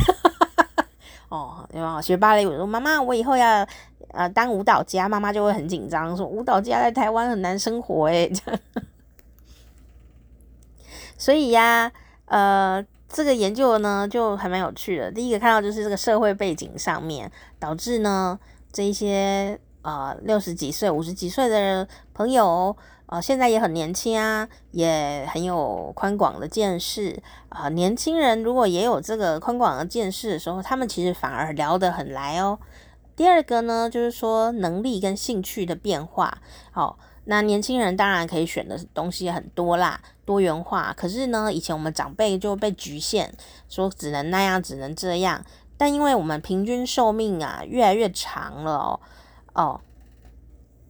哦，对吧？学芭蕾舞说妈妈，我以后要呃当舞蹈家，妈妈就会很紧张，说舞蹈家在台湾很难生活 诶。所以呀，呃，这个研究呢就还蛮有趣的。第一个看到就是这个社会背景上面导致呢这一些呃六十几岁、五十几岁的朋友。啊、呃，现在也很年轻啊，也很有宽广的见识啊、年轻人如果也有这个宽广的见识的时候，他们其实反而聊得很来哦。第二个呢，就是说能力跟兴趣的变化。好、哦，那年轻人当然可以选的东西很多啦，多元化。可是呢，以前我们长辈就被局限，说只能那样，只能这样。但因为我们平均寿命啊越来越长了哦，哦。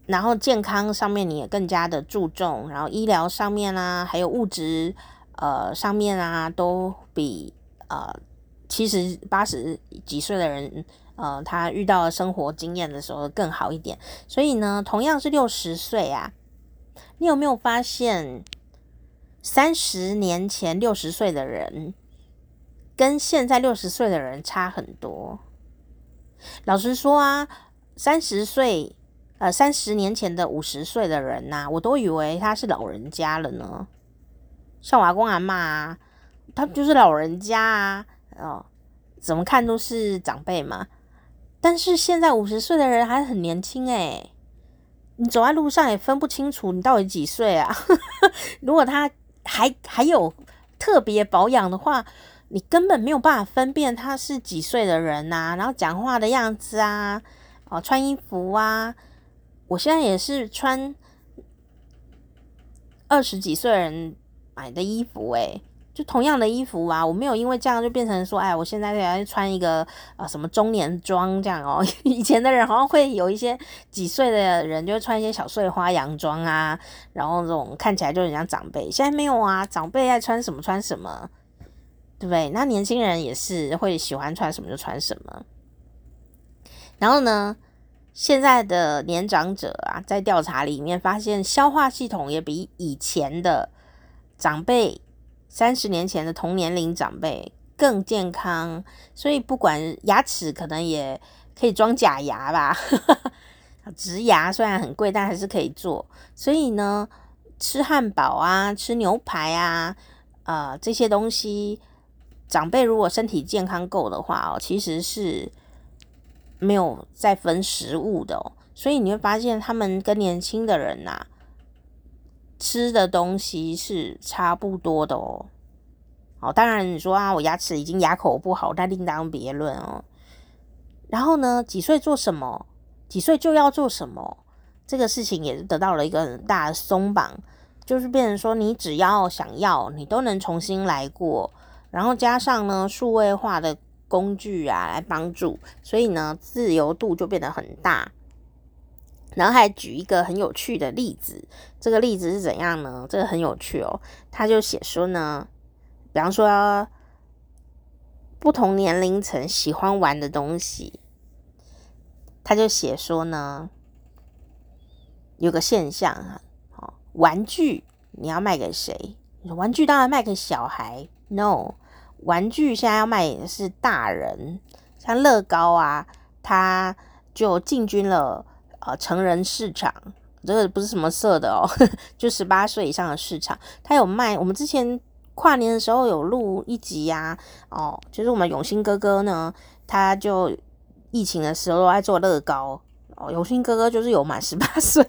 然后健康上面你也更加的注重，然后医疗上面啊，还有物质呃上面啊，都比呃七十八十几岁的人呃他遇到生活经验的时候更好一点。所以呢，同样是六十岁啊，你有没有发现三十年前六十岁的人跟现在六十岁的人差很多？老实说啊，三十岁。呃，三十年前的五十岁的人呐、我都以为他是老人家了呢。像我阿公阿嬷啊，他就是老人家啊，哦，怎么看都是长辈嘛。但是现在五十岁的人还很年轻诶，你走在路上也分不清楚你到底几岁啊。如果他还还有特别保养的话，你根本没有办法分辨他是几岁的人呐、然后讲话的样子啊，哦，穿衣服啊。我现在也是穿二十几岁人买的衣服，诶，就同样的衣服啊，我没有因为这样就变成说，哎，我现在要穿一个呃什么中年装这样哦。以前的人好像会有一些几岁的人就会穿一些小碎花洋装啊，然后这种看起来就很像长辈。现在没有啊，长辈爱穿什么穿什么，对不对？那年轻人也是会喜欢穿什么就穿什么。然后呢，现在的年长者啊，在调查里面发现，消化系统也比以前的长辈，三十年前的同年龄长辈更健康。所以，不管牙齿可能也可以装假牙吧，植牙虽然很贵，但还是可以做。所以呢，吃汉堡啊，吃牛排啊，呃，这些东西，长辈如果身体健康够的话哦，其实是。没有再分食物的哦，所以你会发现他们跟年轻的人呐，吃的东西是差不多的哦。好，当然你说啊，我牙齿已经牙口不好，那另当别论哦。然后呢，几岁做什么，几岁就要做什么，这个事情也是得到了一个很大的松绑，就是变成说你只要想要，你都能重新来过。然后加上呢，数位化的。工具啊，来帮助，所以呢，自由度就变得很大。然后还举一个很有趣的例子，这个例子是怎样呢？这个很有趣哦。他就写说呢，比方说不同年龄层喜欢玩的东西，他就写说呢，有个现象啊，玩具你要卖给谁？玩具当然卖给小孩，no。玩具现在要卖的是大人，像乐高啊，它就进军了呃成人市场。这个不是什么色的哦，就十八岁以上的市场。它有卖，我们之前跨年的时候有录一集呀，哦，就是我们永兴哥哥呢，他就疫情的时候都爱做乐高。哦，永兴哥哥就是有满十八岁。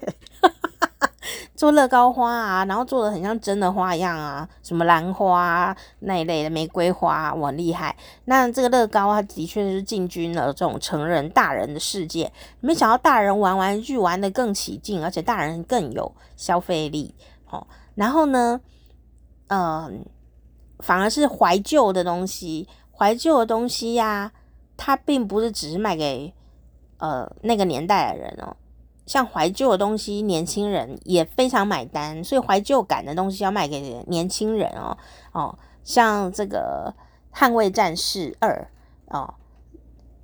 做乐高花啊，然后做的很像真的花一样啊，什么兰花啊，那一类的玫瑰花，我很厉害。那这个乐高它的确是进军了这种成人大人的世界，没想到大人玩玩具玩的更起劲，而且大人更有消费力。哦，然后呢，嗯、反而是怀旧的东西，怀旧的东西呀、它并不是只是卖给呃那个年代的人哦。像怀旧的东西，年轻人也非常买单，所以怀旧感的东西要卖给年轻人哦哦，像这个《捍卫战士二》哦，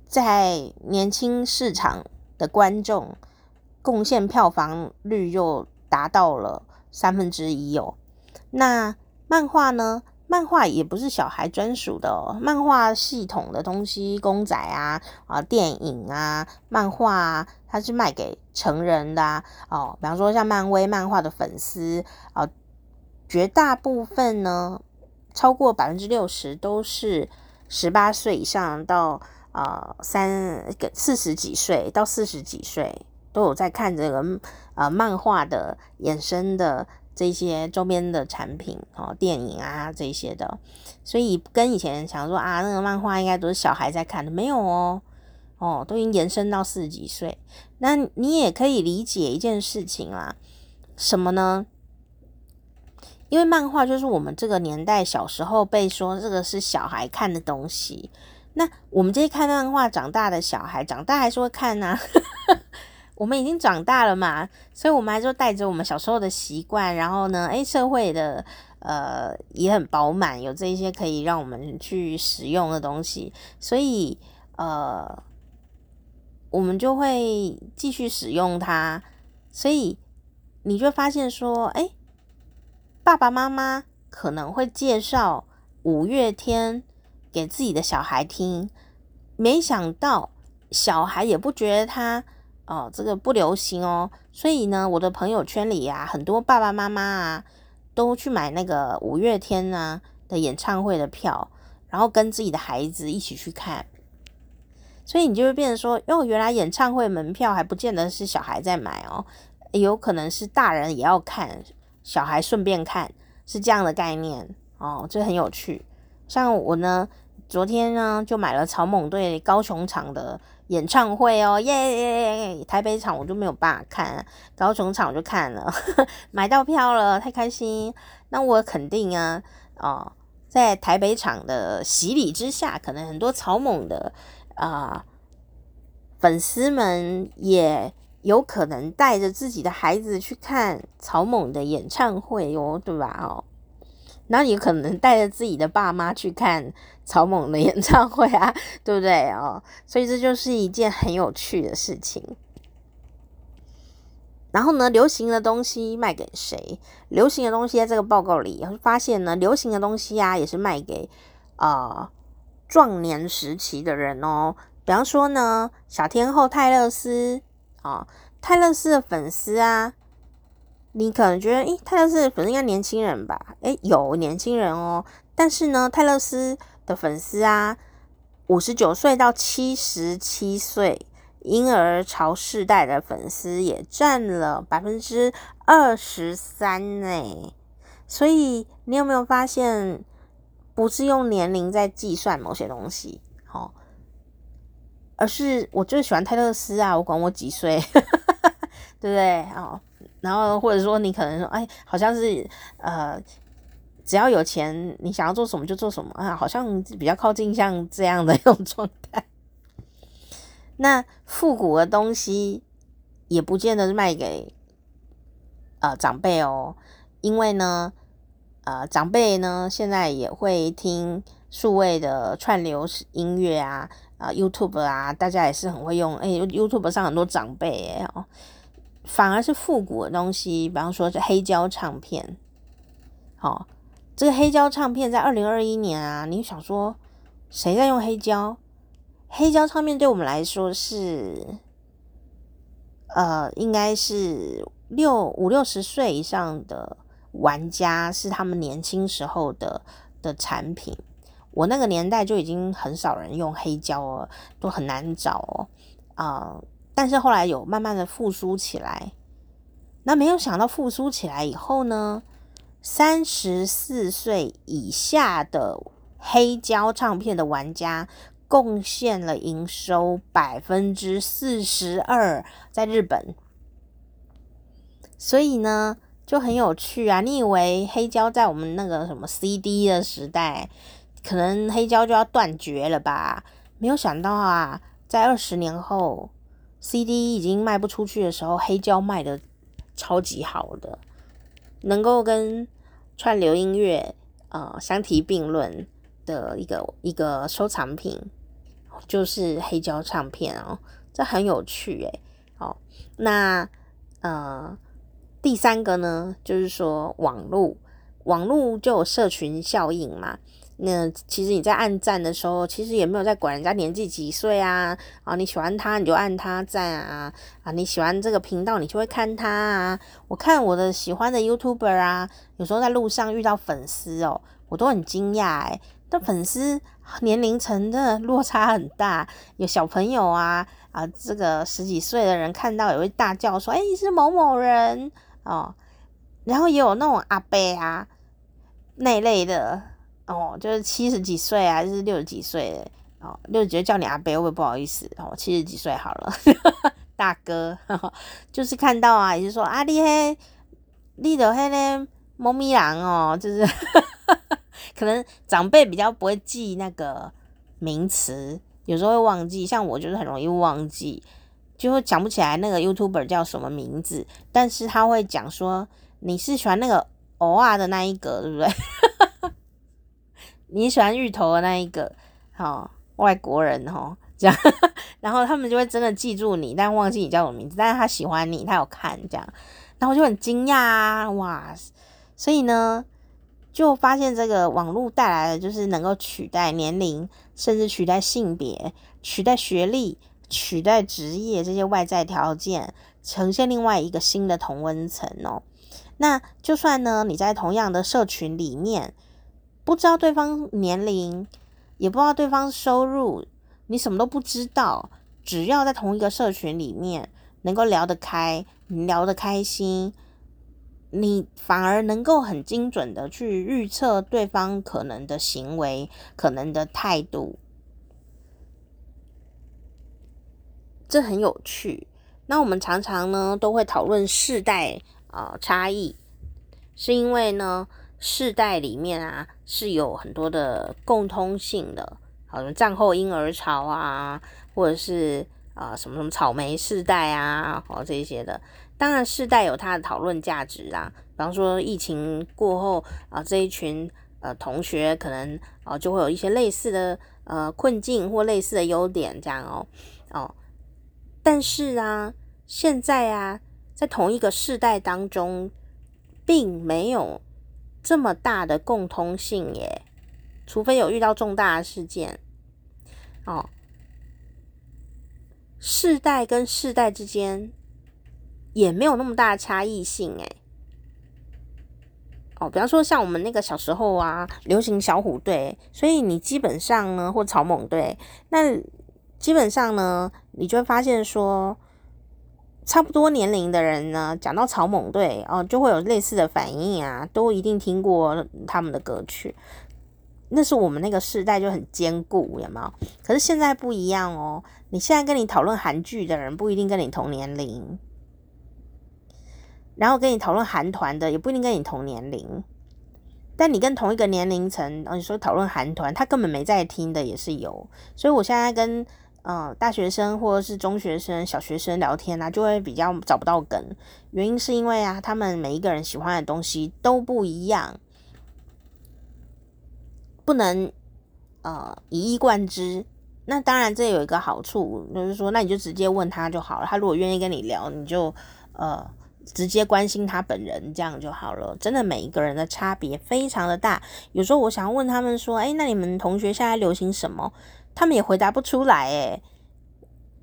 在年轻市场的观众贡献票房率又达到了三分之一哦。那漫画呢？漫画也不是小孩专属的哦，漫画系统的东西，公仔啊啊，电影啊，漫画啊，它是卖给成人的啊。哦，比方说像漫威漫画的粉丝啊，绝大部分呢，超过百分之六十都是十八岁以上到啊三四十几岁到四十几岁都有在看这个呃漫画的衍生的。这些周边的产品哦，电影啊这些的，所以跟以前想说啊，那个漫画应该都是小孩在看的，没有哦，哦，都已经延伸到四十几岁。那你也可以理解一件事情啦，什么呢？因为漫画就是我们这个年代小时候被说这个是小孩看的东西，那我们这些看漫画长大的小孩，长大还是会看呐、啊。我们已经长大了嘛，所以我们还是带着我们小时候的习惯，然后呢，诶，社会的呃也很饱满，有这些可以让我们去使用的东西，所以呃，我们就会继续使用它。所以你就发现说，诶，爸爸妈妈可能会介绍五月天给自己的小孩听，没想到小孩也不觉得他。哦，这个不流行哦，所以呢，我的朋友圈里、啊，很多爸爸妈妈啊，都去买那个五月天啊的演唱会的票，然后跟自己的孩子一起去看，所以你就会变成说，哦，原来演唱会门票还不见得是小孩在买哦，有可能是大人也要看，小孩顺便看，是这样的概念哦，这很有趣。像我呢，昨天呢就买了草蜢队高雄场的。演唱会哦，耶耶耶！台北场我就没有办法看，高雄场我就看了，买到票了，太开心。那我肯定啊，哦，在台北场的洗礼之下，可能很多草蜢的、呃、粉丝们也有可能带着自己的孩子去看草蜢的演唱会哦，对吧？哦。那你可能带着自己的爸妈去看草蜢的演唱会啊，对不对哦？所以这就是一件很有趣的事情。然后呢，流行的东西卖给谁？流行的东西在这个报告里发现呢，流行的东西啊，也是卖给呃壮年时期的人哦。比方说呢，小天后泰勒斯啊，泰勒斯的粉丝啊。你可能觉得，诶，泰勒斯的粉丝应该年轻人吧？诶，有年轻人哦。但是呢，泰勒斯的粉丝啊，五十九岁到七十七岁婴儿潮世代的粉丝也占了百分之二十三呢。所以你有没有发现，不是用年龄在计算某些东西，哦，而是我就是喜欢泰勒斯啊，我管我几岁，对不对？哦。然后或者说你可能说，哎，好像是呃，只要有钱，你想要做什么就做什么啊，好像比较靠近像这样的一种状态。那复古的东西也不见得卖给呃长辈哦，因为呢，呃长辈呢现在也会听数位的串流音乐啊，啊、YouTube 啊，大家也是很会用，哎，YouTube 上很多长辈哎哦。反而是复古的东西，比方说是黑胶唱片。好、哦，这个黑胶唱片在二零二一年啊，你想说谁在用黑胶？黑胶唱片对我们来说是，呃，应该是六五六十岁以上的玩家是他们年轻时候的的产品。我那个年代就已经很少人用黑胶了，都很难找哦，啊、但是后来有慢慢的复苏起来，那没有想到复苏起来以后呢，三十四岁以下的黑胶唱片的玩家贡献了营收百分之四十二，在日本，所以呢就很有趣啊！你以为黑胶在我们那个什么 CD 的时代，可能黑胶就要断绝了吧？没有想到啊，在二十年后。CD 已经卖不出去的时候，黑胶卖的超级好的，能够跟串流音乐呃相提并论的一个一个收藏品，就是黑胶唱片哦，这很有趣诶。好，那呃第三个呢，就是说网络，网络就有社群效应嘛。那其实你在按赞的时候，其实也没有在管人家年纪几岁啊。啊，你喜欢他你就按他赞啊。啊，你喜欢这个频道你就会看他啊。我看我的喜欢的 YouTuber 啊，有时候在路上遇到粉丝哦，我都很惊讶诶。这粉丝年龄层的落差很大，有小朋友啊啊，这个十几岁的人看到也会大叫说：“哎，你是某某人哦。”然后也有那种阿伯啊那类的。哦，就是七十几岁啊，就是六十几岁哦，六十几岁叫你阿伯，我也不好意思哦，七十几岁好了，大哥，就是看到啊，也就是说啊，你嘿，你的嘿嘞，猫咪狼哦，就是 可能长辈比较不会记那个名词，有时候会忘记，像我就是很容易忘记，就会讲不起来那个 YouTuber 叫什么名字，但是他会讲说你是喜欢那个偶尔的那一个，对不对？你喜欢芋头的那一个，好外国人哦，这样，然后他们就会真的记住你，但忘记你叫什么名字，但是他喜欢你，他有看这样，然后就很惊讶啊，哇，所以呢，就发现这个网络带来的就是能够取代年龄，甚至取代性别，取代学历，取代职业这些外在条件，呈现另外一个新的同温层哦。那就算呢，你在同样的社群里面。不知道对方年龄，也不知道对方收入，你什么都不知道。只要在同一个社群里面能够聊得开，聊得开心，你反而能够很精准的去预测对方可能的行为、可能的态度，这很有趣。那我们常常呢都会讨论世代啊、差异，是因为呢。世代里面啊是有很多的共通性的，好像战后婴儿潮啊，或者是啊、什么什么草莓世代啊，哦这些的。当然，世代有它的讨论价值啊。比方说，疫情过后啊、呃，这一群呃同学可能哦、呃、就会有一些类似的呃困境或类似的优点这样哦哦。但是啊，现在啊，在同一个世代当中，并没有。这么大的共通性耶，除非有遇到重大的事件哦。世代跟世代之间也没有那么大的差异性诶。哦，比方说像我们那个小时候啊，流行小虎队，所以你基本上呢，或草蜢队，那基本上呢，你就会发现说。差不多年龄的人呢，讲到草蜢队哦，就会有类似的反应啊，都一定听过他们的歌曲。那是我们那个时代就很坚固，有没有？可是现在不一样哦。你现在跟你讨论韩剧的人不一定跟你同年龄，然后跟你讨论韩团的也不一定跟你同年龄。但你跟同一个年龄层，哦，你说讨论韩团，他根本没在听的也是有。所以我现在跟。嗯，大学生或者是中学生、小学生聊天啊，就会比较找不到梗。原因是因为啊，他们每一个人喜欢的东西都不一样，不能呃一以贯之。那当然，这有一个好处，就是说，那你就直接问他就好了。他如果愿意跟你聊，你就呃直接关心他本人，这样就好了。真的，每一个人的差别非常的大。有时候我想要问他们说，诶，那你们同学现在流行什么？他们也回答不出来，诶，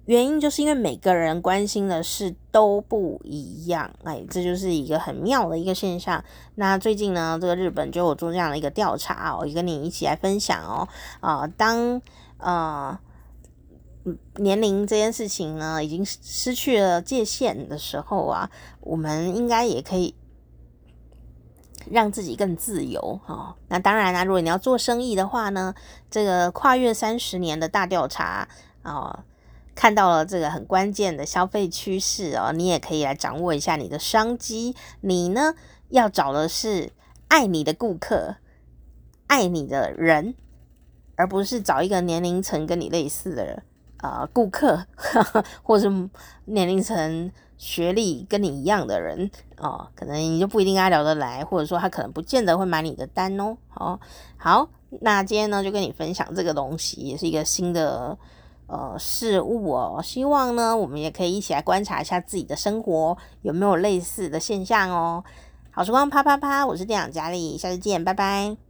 原因就是因为每个人关心的事都不一样，哎，这就是一个很妙的一个现象。那最近呢，这个日本就有做这样的一个调查，哦也跟你一起来分享哦。啊、呃，当呃年龄这件事情呢，已经失去了界限的时候啊，我们应该也可以。让自己更自由哦。那当然啦，如果你要做生意的话呢，这个跨越三十年的大调查哦，看到了这个很关键的消费趋势哦，你也可以来掌握一下你的商机。你呢，要找的是爱你的顾客，爱你的人，而不是找一个年龄层跟你类似的呃顾客，或者是年龄层。学历跟你一样的人哦，可能你就不一定跟他聊得来，或者说他可能不见得会买你的单哦。好，好，那今天呢就跟你分享这个东西，也是一个新的呃事物哦。希望呢我们也可以一起来观察一下自己的生活有没有类似的现象哦。好时光啪啪啪，我是店长佳丽，下次见，拜拜。